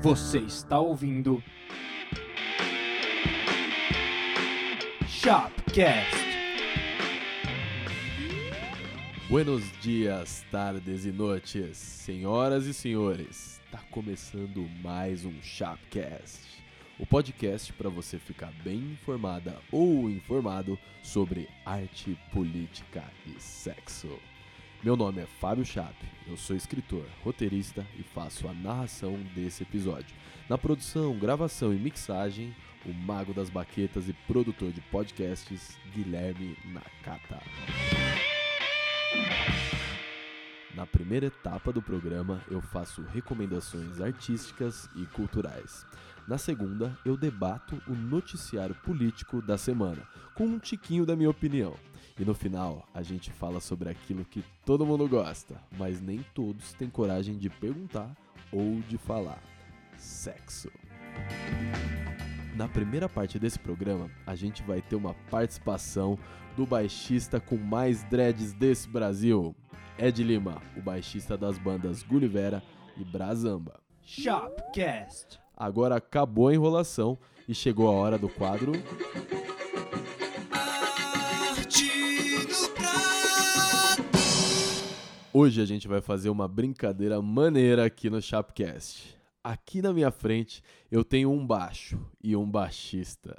Você está ouvindo Shopcast. Buenos dias, tardes e noites, senhoras e senhores. Tá começando mais um Shopcast, o podcast para você ficar bem informada ou informado sobre arte, política e sexo. Meu nome é Fábio Chape, eu sou escritor, roteirista e faço a narração desse episódio. Na produção, gravação e mixagem, o mago das baquetas e produtor de podcasts, Guilherme Nakata. Na primeira etapa do programa, eu faço recomendações artísticas e culturais. Na segunda, eu debato o noticiário político da semana, com um tiquinho da minha opinião. E no final, a gente fala sobre aquilo que todo mundo gosta, mas nem todos têm coragem de perguntar ou de falar: sexo. Na primeira parte desse programa, a gente vai ter uma participação do baixista com mais dreads desse Brasil, Ed Lima, o baixista das bandas Gulivera e Brazamba. Shopcast. Agora acabou a enrolação e chegou a hora do quadro. Hoje a gente vai fazer uma brincadeira maneira aqui no Shopcast. Aqui na minha frente eu tenho um baixo e um baixista.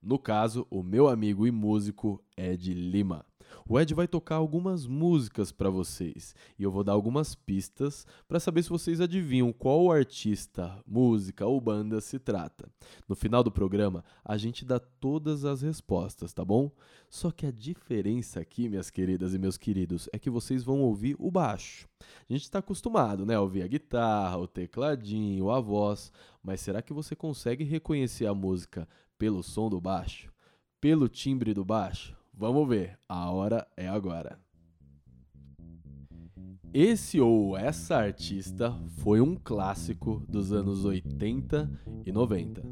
No caso, o meu amigo e músico Ed Lima. O Ed vai tocar algumas músicas para vocês e eu vou dar algumas pistas para saber se vocês adivinham qual artista, música ou banda se trata. No final do programa, a gente dá todas as respostas, tá bom? Só que a diferença aqui, minhas queridas e meus queridos, é que vocês vão ouvir o baixo. A gente está acostumado, né, a ouvir a guitarra, o tecladinho, a voz, mas será que você consegue reconhecer a música pelo som do baixo? Pelo timbre do baixo? Vamos ver, a hora é agora. Esse ou essa artista foi um clássico dos anos 80 e 90.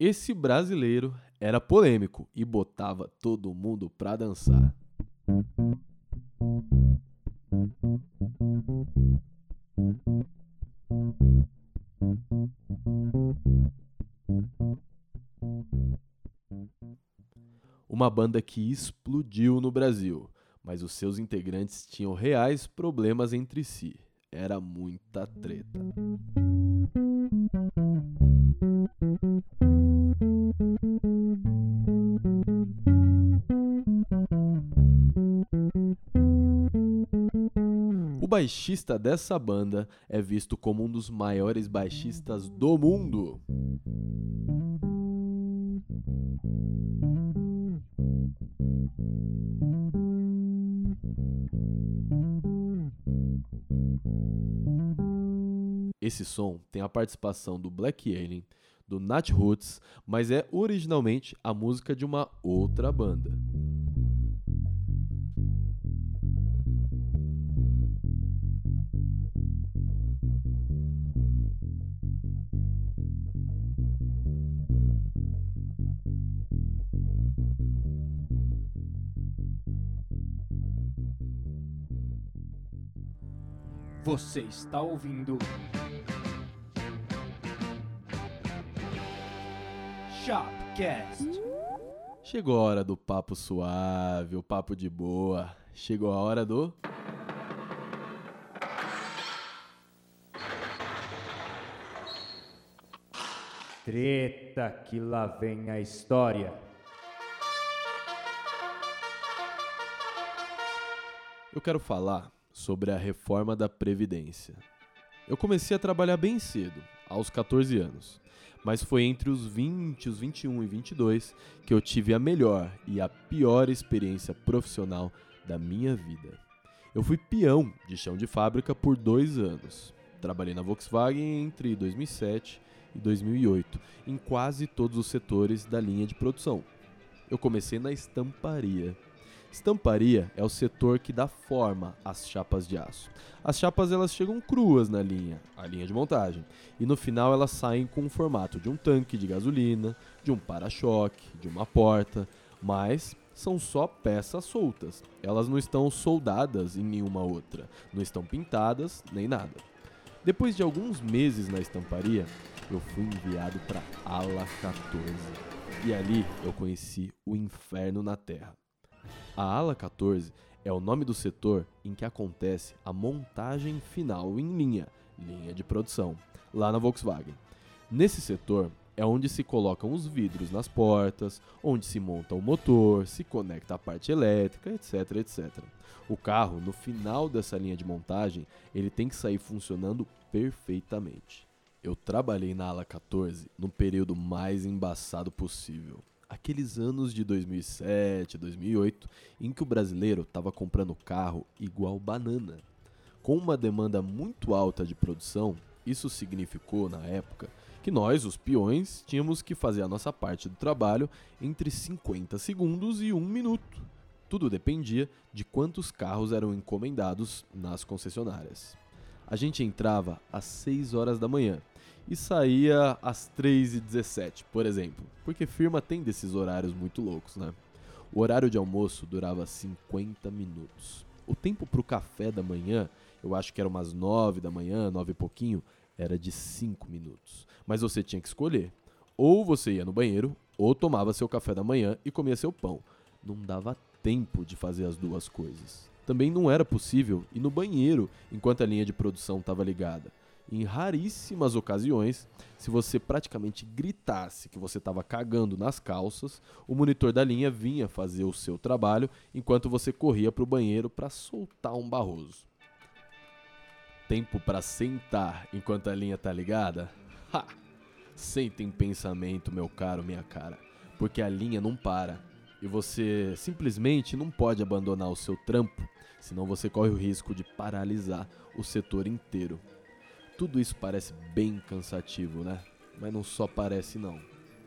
Esse brasileiro era polêmico e botava todo mundo pra dançar. Uma banda que explodiu no Brasil, mas os seus integrantes tinham reais problemas entre si. Era muita treta. Baixista dessa banda é visto como um dos maiores baixistas do mundo. Esse som tem a participação do Black Alien, do Nat Roots, mas é originalmente a música de uma outra banda. Você está ouvindo Shopcast. Chegou a hora do papo suave, o papo de boa. Chegou a hora do. Treta que lá vem a história. Eu quero falar sobre a reforma da Previdência. Eu comecei a trabalhar bem cedo, aos 14 anos, mas foi entre os 20, os 21 e 22 que eu tive a melhor e a pior experiência profissional da minha vida. Eu fui peão de chão de fábrica por dois anos. Trabalhei na Volkswagen entre 2007 e 2008, em quase todos os setores da linha de produção. Eu comecei na estamparia. Estamparia é o setor que dá forma às chapas de aço. As chapas elas chegam cruas na linha, a linha de montagem, e no final elas saem com o formato de um tanque de gasolina, de um para-choque, de uma porta, mas são só peças soltas. Elas não estão soldadas em nenhuma outra, não estão pintadas nem nada. Depois de alguns meses na estamparia, eu fui enviado para Ala 14. E ali eu conheci o inferno na Terra. A Ala 14 é o nome do setor em que acontece a montagem final em linha, linha de produção, lá na Volkswagen. Nesse setor é onde se colocam os vidros nas portas, onde se monta o motor, se conecta a parte elétrica, etc, etc. O carro, no final dessa linha de montagem, ele tem que sair funcionando perfeitamente. Eu trabalhei na ala 14 no período mais embaçado possível. Aqueles anos de 2007, 2008, em que o brasileiro estava comprando carro igual banana. Com uma demanda muito alta de produção, isso significou, na época, que nós, os peões, tínhamos que fazer a nossa parte do trabalho entre 50 segundos e 1 minuto. Tudo dependia de quantos carros eram encomendados nas concessionárias. A gente entrava às 6 horas da manhã e saía às 3h17, por exemplo, porque firma tem desses horários muito loucos, né? O horário de almoço durava 50 minutos. O tempo para o café da manhã, eu acho que era umas 9 da manhã, 9 e pouquinho, era de 5 minutos. Mas você tinha que escolher. Ou você ia no banheiro, ou tomava seu café da manhã e comia seu pão. Não dava tempo de fazer as duas coisas. Também não era possível ir no banheiro enquanto a linha de produção estava ligada. Em raríssimas ocasiões, se você praticamente gritasse que você estava cagando nas calças, o monitor da linha vinha fazer o seu trabalho enquanto você corria para o banheiro para soltar um barroso. Tempo para sentar enquanto a linha tá ligada? Ha! Senta em pensamento, meu caro, minha cara, porque a linha não para e você simplesmente não pode abandonar o seu trampo, senão você corre o risco de paralisar o setor inteiro. Tudo isso parece bem cansativo, né? Mas não só parece não.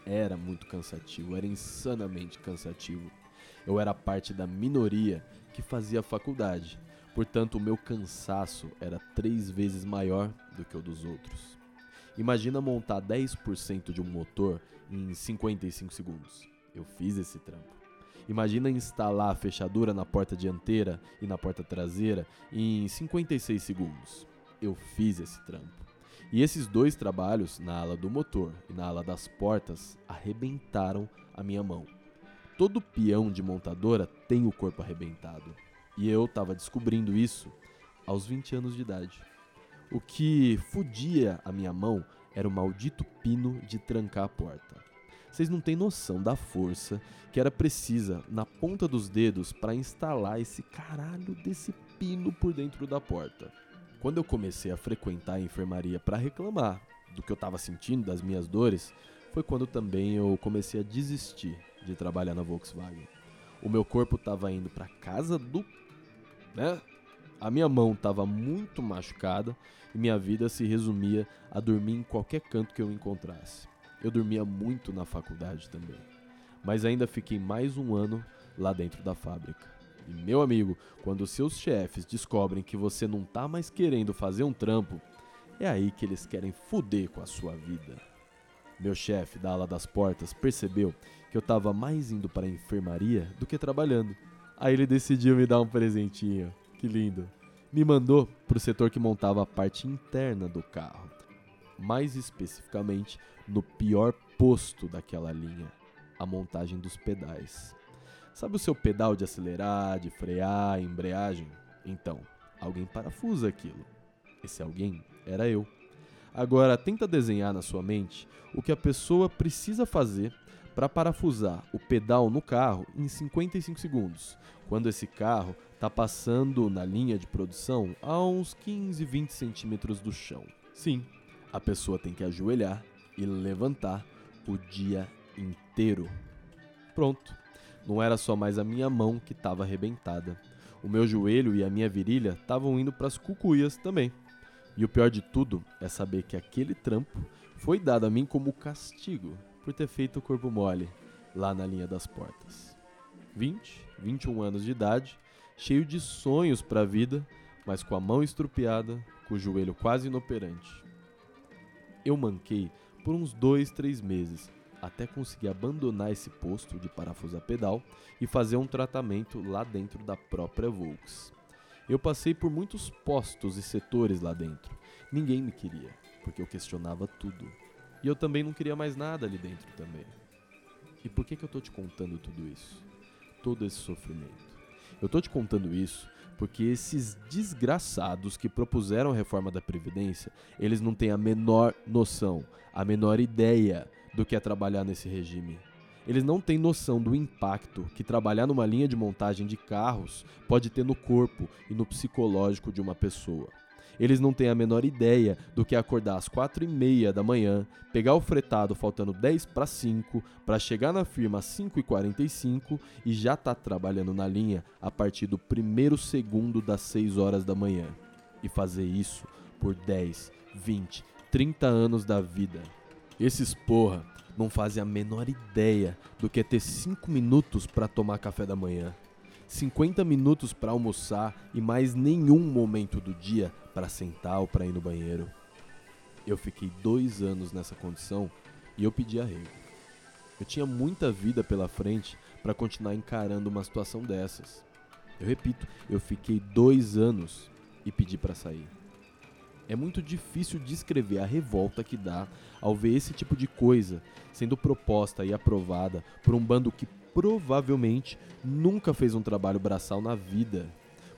Era muito cansativo, era insanamente cansativo. Eu era parte da minoria que fazia faculdade, portanto o meu cansaço era três vezes maior do que o dos outros. Imagina montar 10% de um motor em 55 segundos. Eu fiz esse trampo. Imagina instalar a fechadura na porta dianteira e na porta traseira em 56 segundos. Eu fiz esse trampo. E esses dois trabalhos, na ala do motor e na ala das portas, arrebentaram a minha mão. Todo peão de montadora tem o corpo arrebentado. E eu estava descobrindo isso aos 20 anos de idade. O que fudia a minha mão era o maldito pino de trancar a porta. Vocês não têm noção da força que era precisa na ponta dos dedos para instalar esse caralho desse pino por dentro da porta. Quando eu comecei a frequentar a enfermaria para reclamar do que eu estava sentindo, das minhas dores, foi quando também eu comecei a desistir de trabalhar na Volkswagen. O meu corpo estava indo para casa do, né? A minha mão estava muito machucada e minha vida se resumia a dormir em qualquer canto que eu encontrasse. Eu dormia muito na faculdade também. Mas ainda fiquei mais um ano lá dentro da fábrica. E meu amigo, quando seus chefes descobrem que você não tá mais querendo fazer um trampo, é aí que eles querem fuder com a sua vida. Meu chefe da ala das portas percebeu que eu tava mais indo para a enfermaria do que trabalhando. Aí ele decidiu me dar um presentinho. Que lindo. Me mandou pro setor que montava a parte interna do carro mais especificamente no pior posto daquela linha, a montagem dos pedais. Sabe o seu pedal de acelerar, de frear, embreagem? Então, alguém parafusa aquilo. Esse alguém era eu. Agora, tenta desenhar na sua mente o que a pessoa precisa fazer para parafusar o pedal no carro em 55 segundos, quando esse carro está passando na linha de produção a uns 15, 20 centímetros do chão. Sim, a pessoa tem que ajoelhar e levantar o dia inteiro. Pronto. Não era só mais a minha mão que estava arrebentada. O meu joelho e a minha virilha estavam indo para as cucuias também. E o pior de tudo é saber que aquele trampo foi dado a mim como castigo por ter feito o corpo mole lá na linha das portas. 20, 21 anos de idade, cheio de sonhos para a vida, mas com a mão estrupiada, com o joelho quase inoperante. Eu manquei por uns dois, três meses até conseguir abandonar esse posto de parafuso a pedal e fazer um tratamento lá dentro da própria Volks. Eu passei por muitos postos e setores lá dentro. Ninguém me queria, porque eu questionava tudo. E eu também não queria mais nada ali dentro também. E por que, que eu tô te contando tudo isso? Todo esse sofrimento. Eu tô te contando isso porque esses desgraçados que propuseram a reforma da Previdência, eles não têm a menor noção, a menor ideia do que é trabalhar nesse regime. Eles não têm noção do impacto que trabalhar numa linha de montagem de carros pode ter no corpo e no psicológico de uma pessoa. Eles não têm a menor ideia do que é acordar às 4 e meia da manhã, pegar o fretado faltando 10 para 5, para chegar na firma às 5 e 45 e já tá trabalhando na linha a partir do primeiro segundo das 6 horas da manhã. E fazer isso por 10, 20, 30 anos da vida. Esses porra não fazem a menor ideia do que é ter 5 minutos para tomar café da manhã. 50 minutos para almoçar e mais nenhum momento do dia para sentar ou para ir no banheiro. Eu fiquei dois anos nessa condição e eu pedi arrego. Eu tinha muita vida pela frente para continuar encarando uma situação dessas. Eu repito, eu fiquei dois anos e pedi para sair. É muito difícil descrever a revolta que dá ao ver esse tipo de coisa sendo proposta e aprovada por um bando que provavelmente nunca fez um trabalho braçal na vida.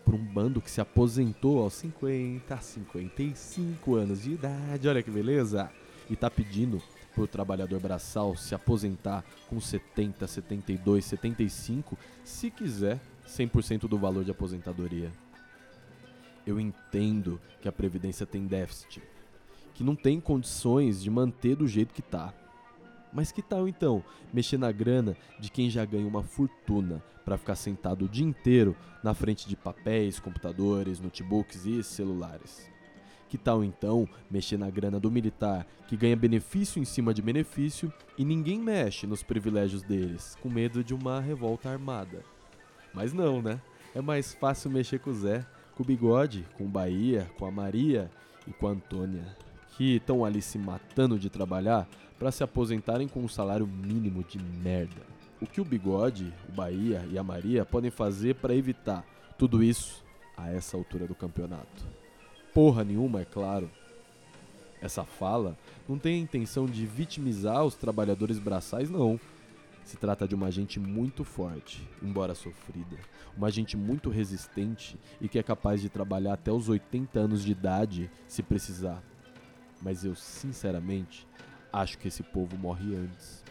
Por um bando que se aposentou aos 50, 55 anos de idade, olha que beleza! E tá pedindo pro trabalhador braçal se aposentar com 70, 72, 75, se quiser 100% do valor de aposentadoria. Eu entendo que a previdência tem déficit, que não tem condições de manter do jeito que tá. Mas que tal então mexer na grana de quem já ganha uma fortuna para ficar sentado o dia inteiro na frente de papéis, computadores, notebooks e celulares? Que tal então mexer na grana do militar que ganha benefício em cima de benefício e ninguém mexe nos privilégios deles, com medo de uma revolta armada? Mas não, né? É mais fácil mexer com o Zé, com o Bigode, com o Bahia, com a Maria e com a Antônia, que estão ali se matando de trabalhar para se aposentarem com um salário mínimo de merda. O que o Bigode, o Bahia e a Maria podem fazer para evitar tudo isso a essa altura do campeonato? Porra nenhuma, é claro. Essa fala não tem a intenção de vitimizar os trabalhadores braçais, não. Se trata de uma gente muito forte, embora sofrida. Uma gente muito resistente e que é capaz de trabalhar até os 80 anos de idade se precisar. Mas eu, sinceramente, acho que esse povo morre antes.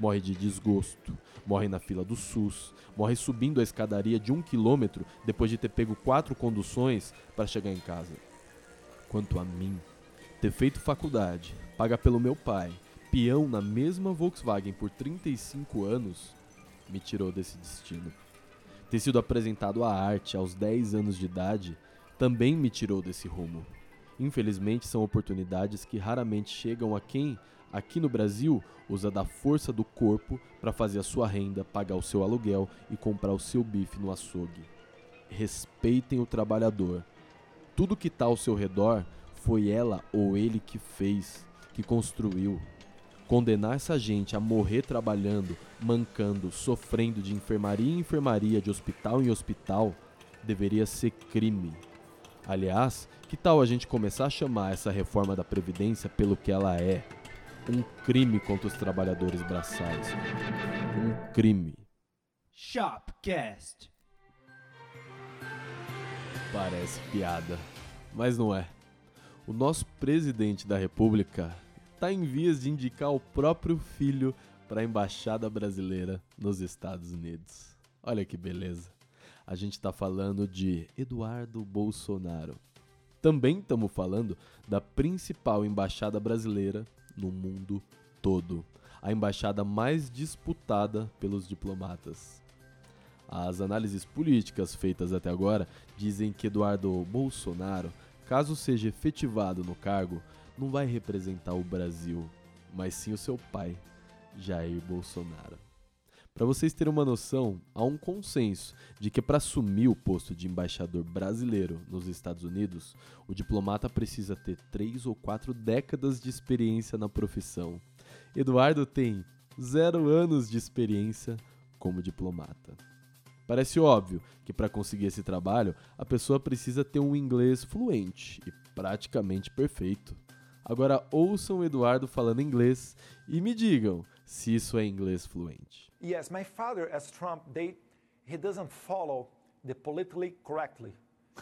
Morre de desgosto, morre na fila do SUS, morre subindo a escadaria de um quilômetro depois de ter pego quatro conduções para chegar em casa. Quanto a mim, ter feito faculdade, pagar pelo meu pai, peão na mesma Volkswagen por 35 anos, me tirou desse destino. Ter sido apresentado à arte aos 10 anos de idade também me tirou desse rumo. Infelizmente, são oportunidades que raramente chegam a quem, aqui no Brasil, usa da força do corpo para fazer a sua renda, pagar o seu aluguel e comprar o seu bife no açougue. Respeitem o trabalhador. Tudo que está ao seu redor foi ela ou ele que fez, que construiu. Condenar essa gente a morrer trabalhando, mancando, sofrendo de enfermaria em enfermaria, de hospital em hospital, deveria ser crime. Aliás, que tal a gente começar a chamar essa reforma da Previdência pelo que ela é? Um crime contra os trabalhadores braçais. Um crime. Shopcast. Parece piada, mas não é. O nosso presidente da República está em vias de indicar o próprio filho para a embaixada brasileira nos Estados Unidos. Olha que beleza. A gente está falando de Eduardo Bolsonaro. Também estamos falando da principal embaixada brasileira no mundo todo, a embaixada mais disputada pelos diplomatas. As análises políticas feitas até agora dizem que Eduardo Bolsonaro caso seja efetivado no cargo, não vai representar o Brasil, mas sim o seu pai, Jair Bolsonaro. Para vocês terem uma noção, há um consenso de que para assumir o posto de embaixador brasileiro nos Estados Unidos, o diplomata precisa ter três ou quatro décadas de experiência na profissão. Eduardo tem zero anos de experiência como diplomata. Parece óbvio que para conseguir esse trabalho a pessoa precisa ter um inglês fluente e praticamente perfeito. Agora ouçam o Eduardo falando inglês e me digam se isso é inglês fluente. Yes, my father, as Trump, they, he doesn't follow the politically correctly.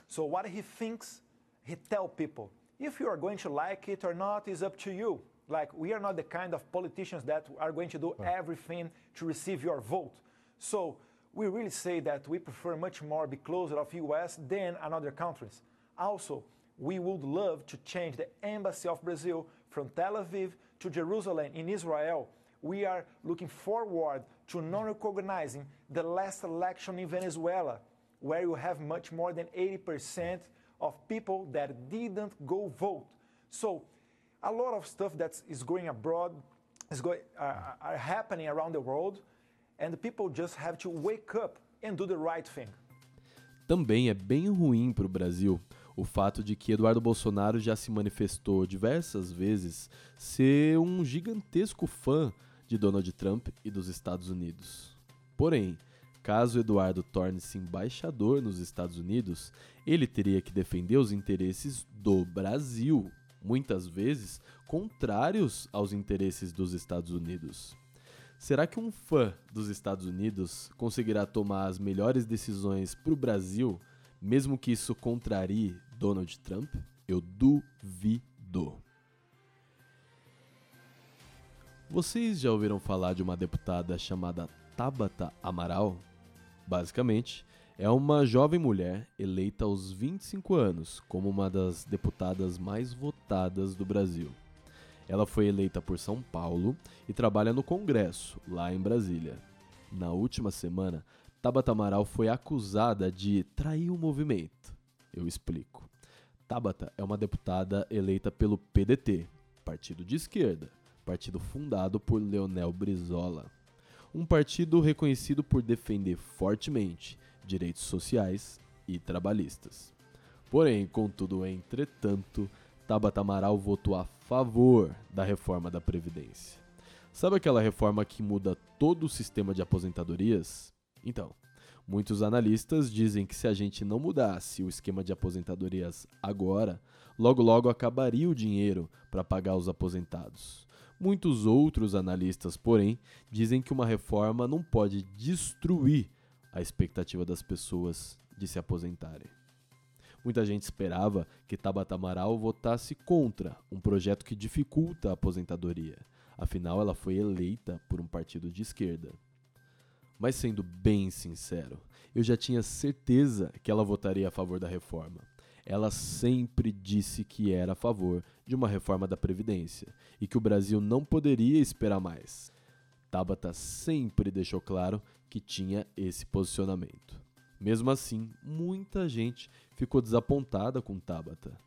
So what he thinks, he tell people. If you are going to like it or not is up to you. Like we are not the kind of politicians that are going to do everything to receive your vote. So we really say that we prefer much more be closer of US than another countries. Also, we would love to change the embassy of Brazil from Tel Aviv to Jerusalem in Israel. We are looking forward to non-recognizing the last election in Venezuela, where you have much more than 80% of people that didn't go vote. So a lot of stuff that is going abroad is going, uh, are happening around the world, and the people just have to wake up and do the right thing. Também é bem ruim para o Brasil o fato de que Eduardo Bolsonaro já se manifestou diversas vezes ser um gigantesco fã de Donald Trump e dos Estados Unidos. Porém, caso Eduardo torne-se embaixador nos Estados Unidos, ele teria que defender os interesses do Brasil, muitas vezes contrários aos interesses dos Estados Unidos. Será que um fã dos Estados Unidos conseguirá tomar as melhores decisões para o Brasil, mesmo que isso contrarie Donald Trump? Eu duvido. Vocês já ouviram falar de uma deputada chamada Tabata Amaral? Basicamente, é uma jovem mulher eleita aos 25 anos como uma das deputadas mais votadas do Brasil. Ela foi eleita por São Paulo e trabalha no Congresso, lá em Brasília. Na última semana, Tabata Amaral foi acusada de trair o movimento. Eu explico. Tabata é uma deputada eleita pelo PDT, partido de esquerda, partido fundado por Leonel Brizola. Um partido reconhecido por defender fortemente direitos sociais e trabalhistas. Porém, contudo, entretanto, Tabata Amaral votou a favor da reforma da Previdência. Sabe aquela reforma que muda todo o sistema de aposentadorias? Então, muitos analistas dizem que se a gente não mudasse o esquema de aposentadorias agora, logo logo acabaria o dinheiro para pagar os aposentados. Muitos outros analistas, porém, dizem que uma reforma não pode destruir a expectativa das pessoas de se aposentarem. Muita gente esperava que Tabata Amaral votasse contra um projeto que dificulta a aposentadoria. Afinal, ela foi eleita por um partido de esquerda. Mas sendo bem sincero, eu já tinha certeza que ela votaria a favor da reforma ela sempre disse que era a favor de uma reforma da Previdência e que o Brasil não poderia esperar mais. Tabata sempre deixou claro que tinha esse posicionamento. Mesmo assim, muita gente ficou desapontada com Tabata.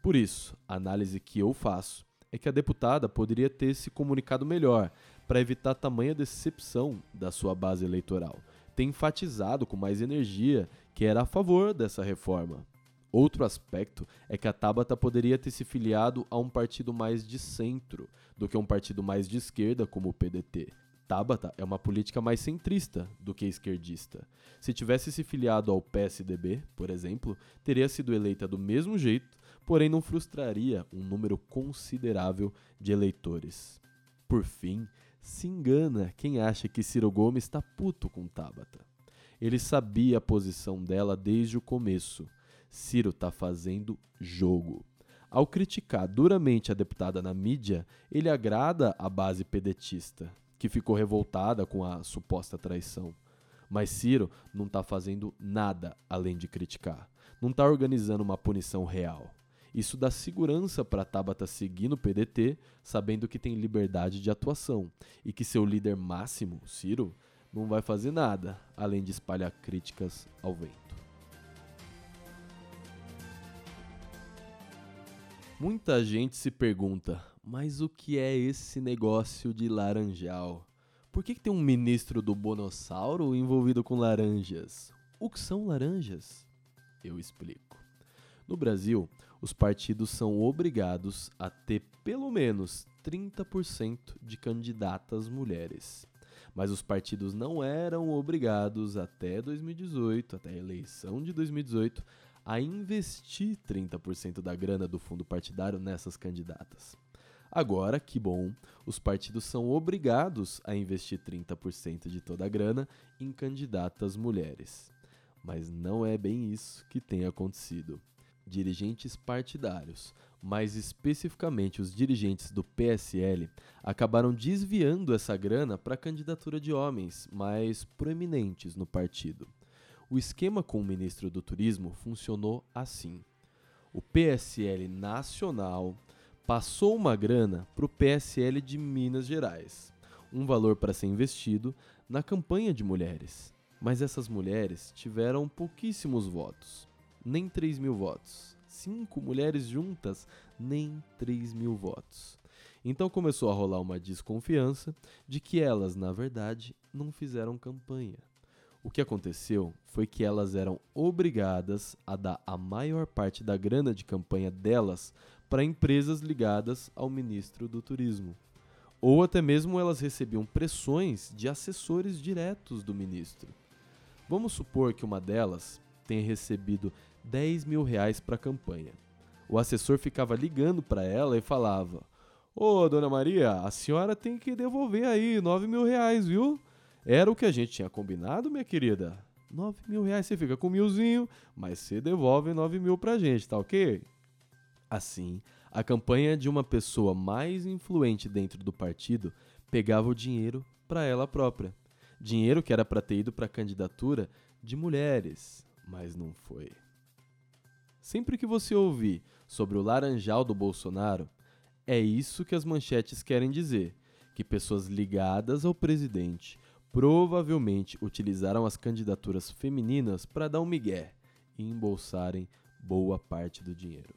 Por isso, a análise que eu faço é que a deputada poderia ter se comunicado melhor para evitar tamanha decepção da sua base eleitoral. Ter enfatizado com mais energia que era a favor dessa reforma. Outro aspecto é que a Tabata poderia ter se filiado a um partido mais de centro do que um partido mais de esquerda como o PDT. Tabata é uma política mais centrista do que esquerdista. Se tivesse se filiado ao PSDB, por exemplo, teria sido eleita do mesmo jeito, porém não frustraria um número considerável de eleitores. Por fim, se engana quem acha que Ciro Gomes está puto com Tabata. Ele sabia a posição dela desde o começo Ciro está fazendo jogo. Ao criticar duramente a deputada na mídia, ele agrada a base pedetista, que ficou revoltada com a suposta traição. Mas Ciro não está fazendo nada além de criticar. Não está organizando uma punição real. Isso dá segurança para Tabata seguir no PDT, sabendo que tem liberdade de atuação e que seu líder máximo, Ciro, não vai fazer nada além de espalhar críticas ao vento. Muita gente se pergunta, mas o que é esse negócio de laranjal? Por que, que tem um ministro do Bonossauro envolvido com laranjas? O que são laranjas? Eu explico. No Brasil, os partidos são obrigados a ter pelo menos 30% de candidatas mulheres. Mas os partidos não eram obrigados até 2018, até a eleição de 2018, a investir 30% da grana do fundo partidário nessas candidatas. Agora, que bom, os partidos são obrigados a investir 30% de toda a grana em candidatas mulheres. Mas não é bem isso que tem acontecido. Dirigentes partidários, mais especificamente os dirigentes do PSL, acabaram desviando essa grana para a candidatura de homens mais proeminentes no partido. O esquema com o ministro do Turismo funcionou assim: o PSL nacional passou uma grana para o PSL de Minas Gerais, um valor para ser investido na campanha de mulheres. Mas essas mulheres tiveram pouquíssimos votos, nem 3 mil votos. Cinco mulheres juntas, nem 3 mil votos. Então começou a rolar uma desconfiança de que elas, na verdade, não fizeram campanha. O que aconteceu foi que elas eram obrigadas a dar a maior parte da grana de campanha delas para empresas ligadas ao ministro do Turismo. Ou até mesmo elas recebiam pressões de assessores diretos do ministro. Vamos supor que uma delas tenha recebido 10 mil reais para a campanha. O assessor ficava ligando para ela e falava: Ô, dona Maria, a senhora tem que devolver aí 9 mil reais, viu? Era o que a gente tinha combinado, minha querida. 9 mil reais você fica com milzinho, mas você devolve 9 mil pra gente, tá ok? Assim, a campanha de uma pessoa mais influente dentro do partido pegava o dinheiro para ela própria. Dinheiro que era para ter ido para a candidatura de mulheres, mas não foi. Sempre que você ouvir sobre o laranjal do Bolsonaro, é isso que as manchetes querem dizer: que pessoas ligadas ao presidente provavelmente utilizaram as candidaturas femininas para dar um migué e embolsarem boa parte do dinheiro.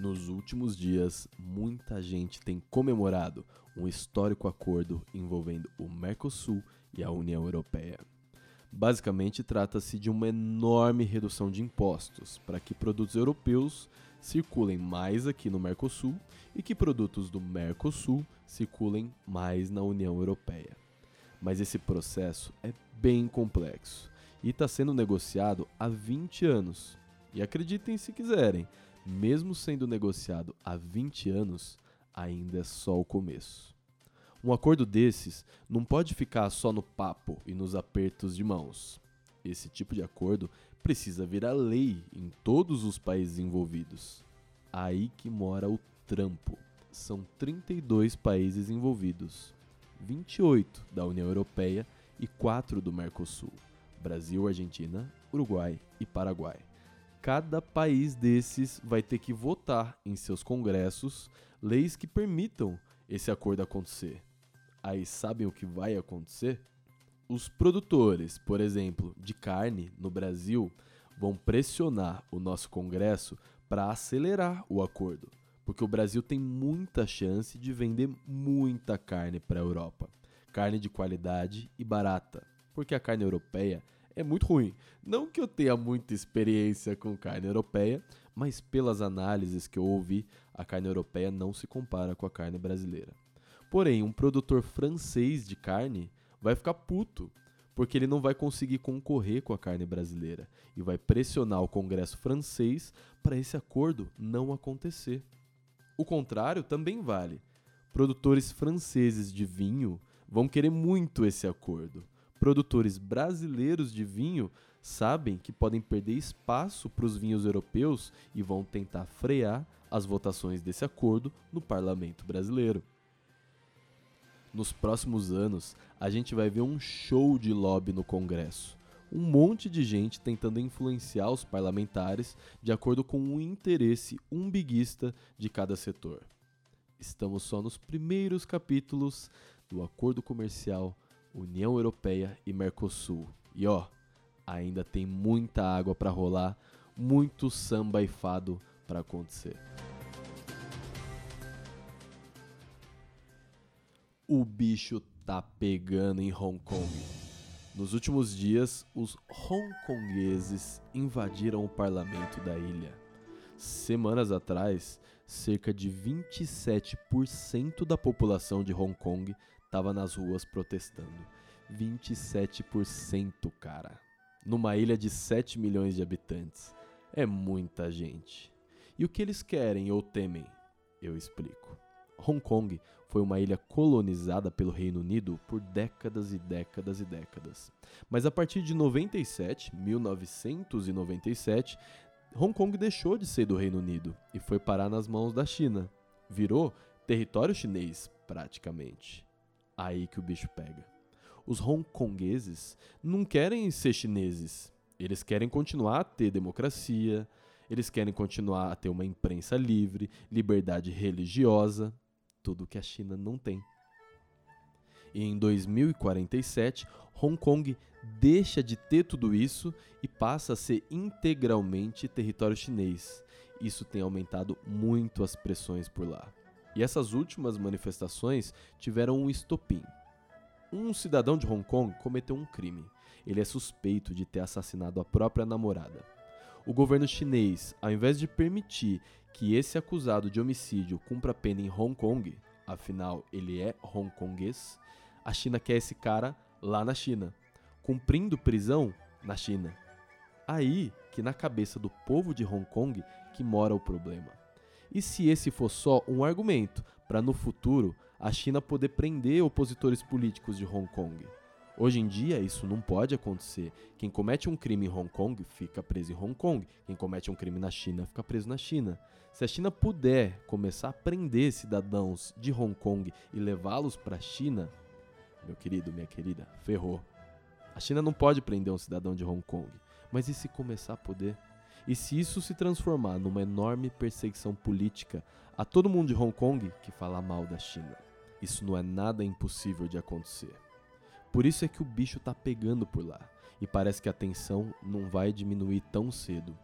Nos últimos dias, muita gente tem comemorado um histórico acordo envolvendo o Mercosul e a União Europeia. Basicamente, trata-se de uma enorme redução de impostos para que produtos europeus circulem mais aqui no Mercosul e que produtos do Mercosul circulem mais na União Europeia. Mas esse processo é bem complexo e está sendo negociado há 20 anos. E acreditem se quiserem, mesmo sendo negociado há 20 anos, ainda é só o começo. Um acordo desses não pode ficar só no papo e nos apertos de mãos. Esse tipo de acordo precisa virar lei em todos os países envolvidos. Aí que mora o trampo. São 32 países envolvidos, 28 da União Europeia e 4 do Mercosul: Brasil, Argentina, Uruguai e Paraguai. Cada país desses vai ter que votar em seus congressos leis que permitam esse acordo acontecer. Aí sabem o que vai acontecer? Os produtores, por exemplo, de carne no Brasil vão pressionar o nosso Congresso para acelerar o acordo, porque o Brasil tem muita chance de vender muita carne para a Europa. Carne de qualidade e barata, porque a carne europeia é muito ruim. Não que eu tenha muita experiência com carne europeia, mas pelas análises que eu ouvi, a carne europeia não se compara com a carne brasileira. Porém, um produtor francês de carne vai ficar puto, porque ele não vai conseguir concorrer com a carne brasileira e vai pressionar o Congresso francês para esse acordo não acontecer. O contrário também vale. Produtores franceses de vinho vão querer muito esse acordo. Produtores brasileiros de vinho sabem que podem perder espaço para os vinhos europeus e vão tentar frear as votações desse acordo no parlamento brasileiro nos próximos anos, a gente vai ver um show de lobby no Congresso. Um monte de gente tentando influenciar os parlamentares de acordo com o interesse umbiguista de cada setor. Estamos só nos primeiros capítulos do acordo comercial União Europeia e Mercosul. E ó, ainda tem muita água para rolar, muito samba e fado para acontecer. O bicho tá pegando em Hong Kong. Nos últimos dias, os hongkongueses invadiram o parlamento da ilha. Semanas atrás, cerca de 27% da população de Hong Kong estava nas ruas protestando. 27%, cara. Numa ilha de 7 milhões de habitantes. É muita gente. E o que eles querem ou temem? Eu explico. Hong Kong foi uma ilha colonizada pelo Reino Unido por décadas e décadas e décadas. Mas a partir de 97, 1997, Hong Kong deixou de ser do Reino Unido e foi parar nas mãos da China. Virou território chinês, praticamente. Aí que o bicho pega. Os hongkongueses não querem ser chineses. Eles querem continuar a ter democracia, eles querem continuar a ter uma imprensa livre, liberdade religiosa, tudo que a China não tem. E em 2047, Hong Kong deixa de ter tudo isso e passa a ser integralmente território chinês. Isso tem aumentado muito as pressões por lá. E essas últimas manifestações tiveram um estopim. Um cidadão de Hong Kong cometeu um crime. Ele é suspeito de ter assassinado a própria namorada. O governo chinês, ao invés de permitir que esse acusado de homicídio cumpra pena em Hong Kong, afinal ele é hongkonguês, a China quer esse cara lá na China, cumprindo prisão na China. Aí que na cabeça do povo de Hong Kong que mora o problema. E se esse for só um argumento para no futuro a China poder prender opositores políticos de Hong Kong? Hoje em dia isso não pode acontecer. Quem comete um crime em Hong Kong fica preso em Hong Kong. Quem comete um crime na China fica preso na China. Se a China puder começar a prender cidadãos de Hong Kong e levá-los para a China, meu querido, minha querida, ferrou. A China não pode prender um cidadão de Hong Kong. Mas e se começar a poder? E se isso se transformar numa enorme perseguição política a todo mundo de Hong Kong que fala mal da China? Isso não é nada impossível de acontecer. Por isso é que o bicho tá pegando por lá. E parece que a tensão não vai diminuir tão cedo.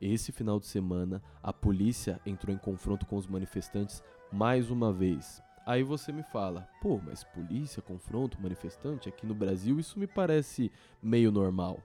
Esse final de semana, a polícia entrou em confronto com os manifestantes mais uma vez. Aí você me fala, pô, mas polícia, confronto, manifestante, aqui no Brasil isso me parece meio normal.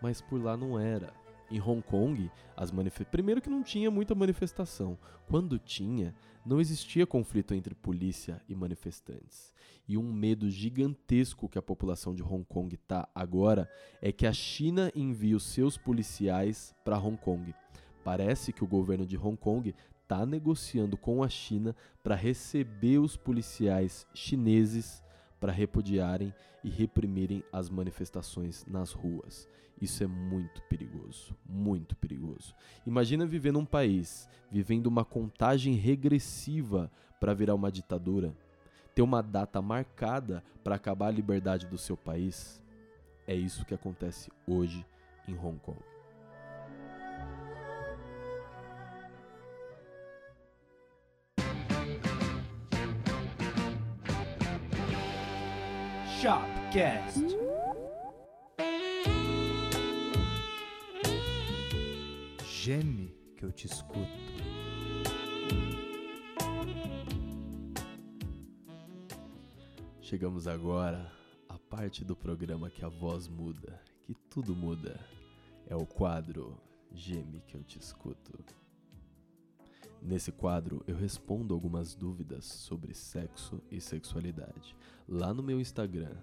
Mas por lá não era. Em Hong Kong, as manif... primeiro que não tinha muita manifestação. Quando tinha, não existia conflito entre polícia e manifestantes. E um medo gigantesco que a população de Hong Kong está agora é que a China envie os seus policiais para Hong Kong. Parece que o governo de Hong Kong está negociando com a China para receber os policiais chineses para repudiarem e reprimirem as manifestações nas ruas. Isso é muito perigoso, muito perigoso. Imagina viver num país, vivendo uma contagem regressiva para virar uma ditadura, ter uma data marcada para acabar a liberdade do seu país. É isso que acontece hoje em Hong Kong. Shopcast. Geme que eu te escuto. Chegamos agora à parte do programa que a voz muda, que tudo muda. É o quadro Geme que eu te escuto. Nesse quadro eu respondo algumas dúvidas sobre sexo e sexualidade. Lá no meu Instagram,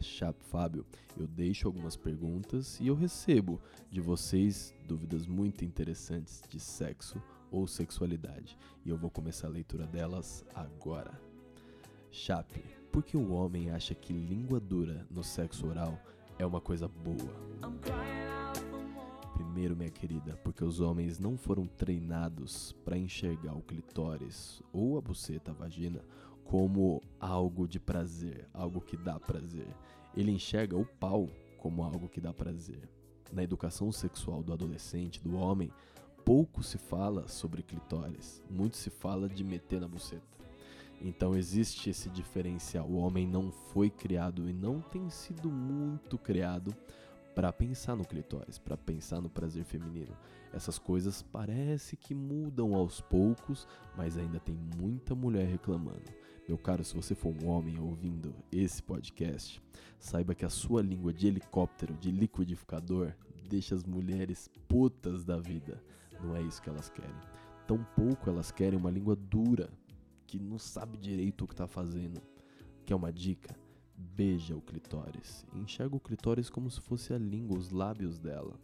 chapfabio, eu deixo algumas perguntas e eu recebo de vocês dúvidas muito interessantes de sexo ou sexualidade. E eu vou começar a leitura delas agora. Chape, por que o homem acha que língua dura no sexo oral é uma coisa boa? Primeiro, minha querida, porque os homens não foram treinados para enxergar o clitóris ou a buceta, a vagina, como algo de prazer, algo que dá prazer. Ele enxerga o pau como algo que dá prazer. Na educação sexual do adolescente, do homem, pouco se fala sobre clitóris, muito se fala de meter na buceta. Então existe esse diferencial. O homem não foi criado e não tem sido muito criado para pensar no clitóris, para pensar no prazer feminino. Essas coisas parece que mudam aos poucos, mas ainda tem muita mulher reclamando. Meu caro, se você for um homem ouvindo esse podcast, saiba que a sua língua de helicóptero, de liquidificador, deixa as mulheres putas da vida. Não é isso que elas querem. Tampouco elas querem uma língua dura, que não sabe direito o que está fazendo. Quer uma dica? Beija o clitóris. Enxerga o clitóris como se fosse a língua, os lábios dela.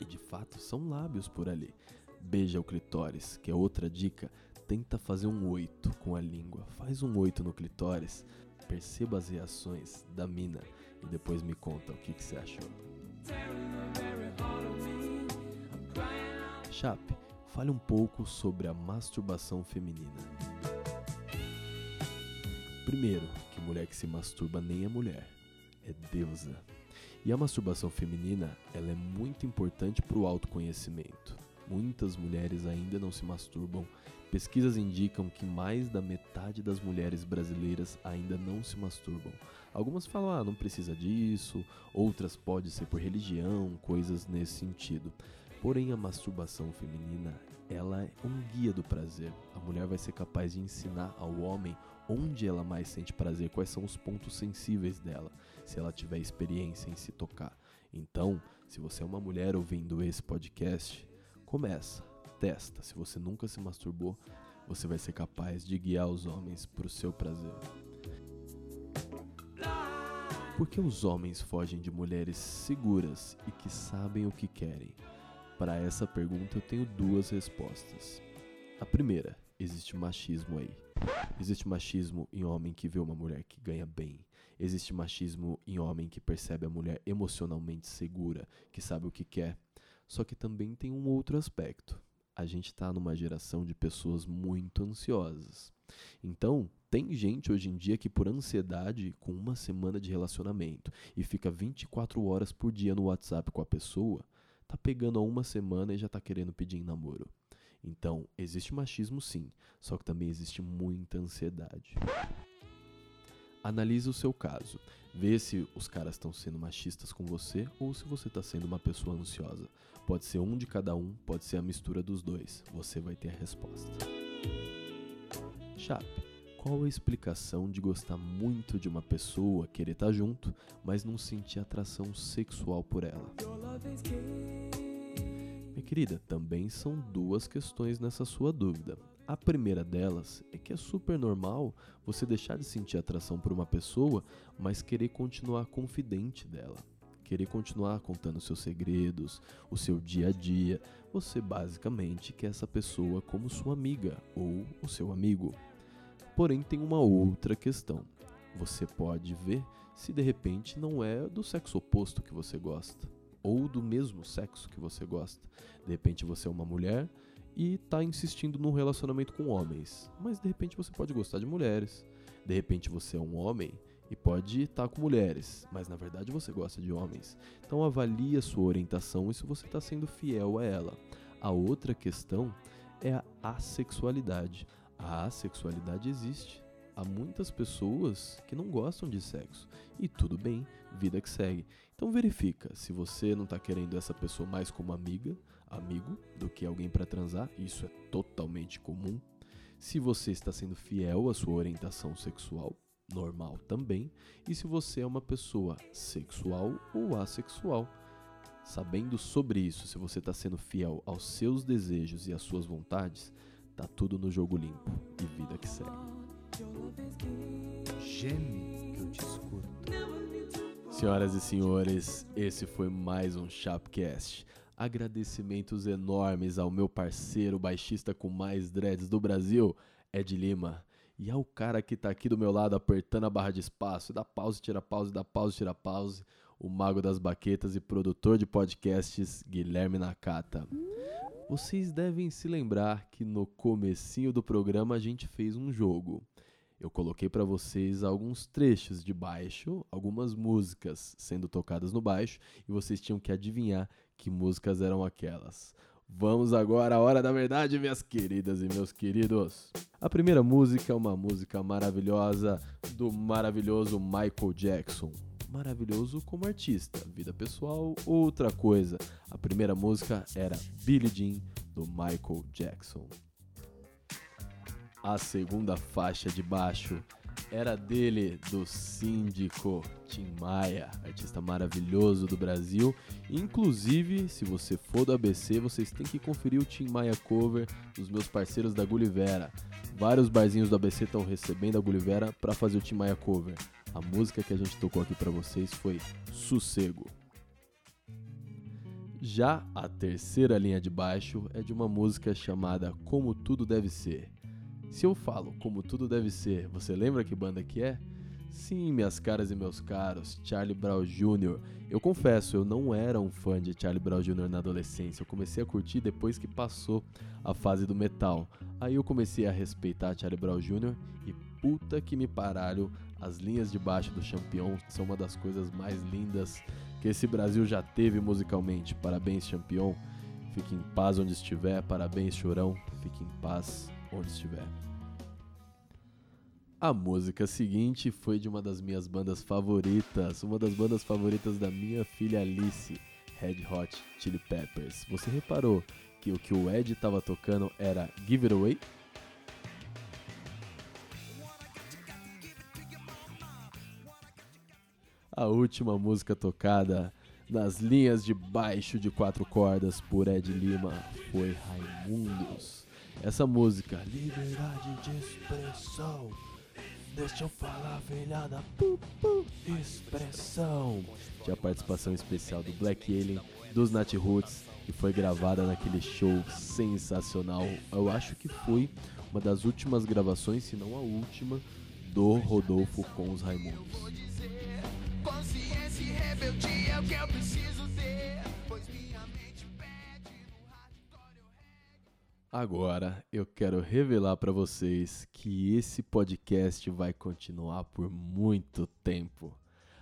E de fato são lábios por ali. Beija o clitóris, que é outra dica. Tenta fazer um oito com a língua. Faz um oito no clitóris. Perceba as reações da mina e depois me conta o que, que você achou. Chape, fale um pouco sobre a masturbação feminina. Primeiro, que mulher que se masturba nem é mulher, é deusa. E a masturbação feminina, ela é muito importante para o autoconhecimento. Muitas mulheres ainda não se masturbam. Pesquisas indicam que mais da metade das mulheres brasileiras ainda não se masturbam. Algumas falam, ah, não precisa disso, outras pode ser por religião, coisas nesse sentido. Porém, a masturbação feminina, ela é um guia do prazer. A mulher vai ser capaz de ensinar ao homem onde ela mais sente prazer, quais são os pontos sensíveis dela, se ela tiver experiência em se tocar. Então, se você é uma mulher ouvindo esse podcast, começa, testa. Se você nunca se masturbou, você vai ser capaz de guiar os homens para o seu prazer. Por que os homens fogem de mulheres seguras e que sabem o que querem? Para essa pergunta eu tenho duas respostas. A primeira, existe machismo aí. Existe machismo em homem que vê uma mulher que ganha bem. Existe machismo em homem que percebe a mulher emocionalmente segura, que sabe o que quer. Só que também tem um outro aspecto. A gente está numa geração de pessoas muito ansiosas. Então, tem gente hoje em dia que, por ansiedade, com uma semana de relacionamento e fica 24 horas por dia no WhatsApp com a pessoa, tá pegando há uma semana e já tá querendo pedir namoro. Então, existe machismo sim, só que também existe muita ansiedade. Analise o seu caso. Vê se os caras estão sendo machistas com você ou se você está sendo uma pessoa ansiosa. Pode ser um de cada um, pode ser a mistura dos dois. Você vai ter a resposta. Chape, qual a explicação de gostar muito de uma pessoa, querer estar tá junto, mas não sentir atração sexual por ela? Minha querida, também são duas questões nessa sua dúvida. A primeira delas é que é super normal você deixar de sentir atração por uma pessoa, mas querer continuar confidente dela. Querer continuar contando seus segredos, o seu dia a dia. Você basicamente quer essa pessoa como sua amiga ou o seu amigo. Porém, tem uma outra questão. Você pode ver se de repente não é do sexo oposto que você gosta ou do mesmo sexo que você gosta. De repente você é uma mulher e está insistindo num relacionamento com homens, mas de repente você pode gostar de mulheres. De repente você é um homem e pode estar tá com mulheres, mas na verdade você gosta de homens. Então avalie a sua orientação e se você está sendo fiel a ela. A outra questão é a assexualidade. A assexualidade existe há muitas pessoas que não gostam de sexo. E tudo bem, vida que segue. Então verifica se você não está querendo essa pessoa mais como amiga, amigo, do que alguém para transar. Isso é totalmente comum. Se você está sendo fiel à sua orientação sexual, normal também. E se você é uma pessoa sexual ou assexual. Sabendo sobre isso, se você está sendo fiel aos seus desejos e às suas vontades, tá tudo no jogo limpo e vida que segue. Geme que eu te escuto. Senhoras e senhores, esse foi mais um Chapcast. Agradecimentos enormes ao meu parceiro baixista com mais dreads do Brasil, Ed Lima. E ao cara que tá aqui do meu lado apertando a barra de espaço, dá pause, tira pause, dá pause, tira pause, o mago das baquetas e produtor de podcasts, Guilherme Nakata. Vocês devem se lembrar que no comecinho do programa a gente fez um jogo eu coloquei para vocês alguns trechos de baixo, algumas músicas sendo tocadas no baixo, e vocês tinham que adivinhar que músicas eram aquelas. Vamos agora à hora da verdade, minhas queridas e meus queridos. A primeira música é uma música maravilhosa do maravilhoso Michael Jackson. maravilhoso como artista. Vida pessoal, outra coisa. A primeira música era Billie Jean, do Michael Jackson. A segunda faixa de baixo era dele, do síndico Tim Maia, artista maravilhoso do Brasil. Inclusive, se você for do ABC, vocês têm que conferir o Tim Maia cover dos meus parceiros da Gulivera. Vários barzinhos do ABC estão recebendo a Gulivera para fazer o Tim Maia cover. A música que a gente tocou aqui para vocês foi Sossego. Já a terceira linha de baixo é de uma música chamada Como Tudo Deve Ser. Se eu falo Como Tudo Deve Ser, você lembra que banda que é? Sim, minhas caras e meus caros, Charlie Brown Jr. Eu confesso, eu não era um fã de Charlie Brown Jr. na adolescência. Eu comecei a curtir depois que passou a fase do metal. Aí eu comecei a respeitar Charlie Brown Jr. e puta que me paralho, as linhas de baixo do Champion são uma das coisas mais lindas que esse Brasil já teve musicalmente. Parabéns, Champion. Fique em paz onde estiver. Parabéns, Chorão. Fique em paz onde estiver. A música seguinte foi de uma das minhas bandas favoritas, uma das bandas favoritas da minha filha Alice, Red Hot Chili Peppers. Você reparou que o que o Ed estava tocando era Give It Away? A última música tocada nas linhas de baixo de quatro cordas por Ed Lima foi Raimundos. Essa música, Liberdade de Expressão. Deixa eu falar, velhada. Pu, pu, expressão. Tinha participação especial do Black Alien, dos Nat Roots, e foi gravada naquele show sensacional. Eu acho que foi uma das últimas gravações, se não a última, do Rodolfo com os Raimundos. Consciência e rebeldia é o que eu preciso Agora eu quero revelar para vocês que esse podcast vai continuar por muito tempo.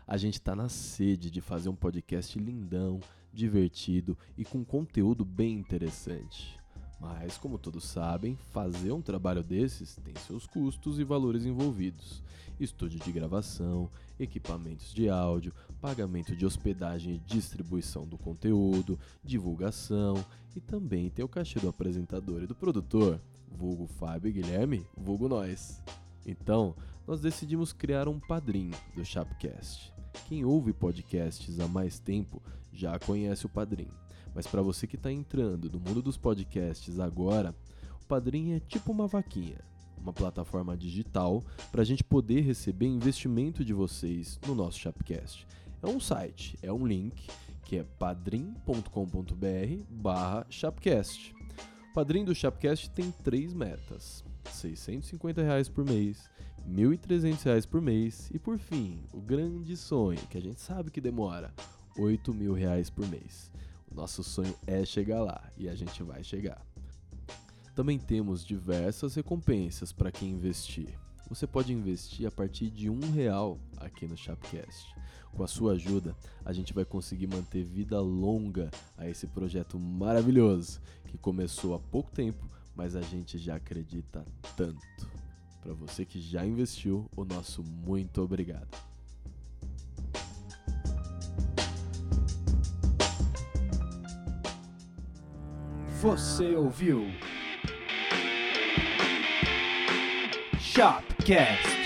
A gente tá na sede de fazer um podcast lindão, divertido e com conteúdo bem interessante. Mas, como todos sabem, fazer um trabalho desses tem seus custos e valores envolvidos: estúdio de gravação, equipamentos de áudio, pagamento de hospedagem e distribuição do conteúdo, divulgação e também tem o cachê do apresentador e do produtor, vulgo Fábio e Guilherme, vulgo nós. Então, nós decidimos criar um padrinho do Chapcast. Quem ouve podcasts há mais tempo já conhece o padrinho. Mas para você que está entrando no mundo dos podcasts agora, o Padrim é tipo uma vaquinha, uma plataforma digital para a gente poder receber investimento de vocês no nosso Chapcast. É um site, é um link que é padrim.com.br barra Chapcast. O Padrim do Chapcast tem três metas. 650 reais por mês, 1.300 reais por mês e, por fim, o grande sonho, que a gente sabe que demora, 8 mil reais por mês. Nosso sonho é chegar lá e a gente vai chegar. Também temos diversas recompensas para quem investir. Você pode investir a partir de um real aqui no Chapcast. Com a sua ajuda, a gente vai conseguir manter vida longa a esse projeto maravilhoso que começou há pouco tempo, mas a gente já acredita tanto. Para você que já investiu, o nosso muito obrigado. Você ouviu? Shopcast.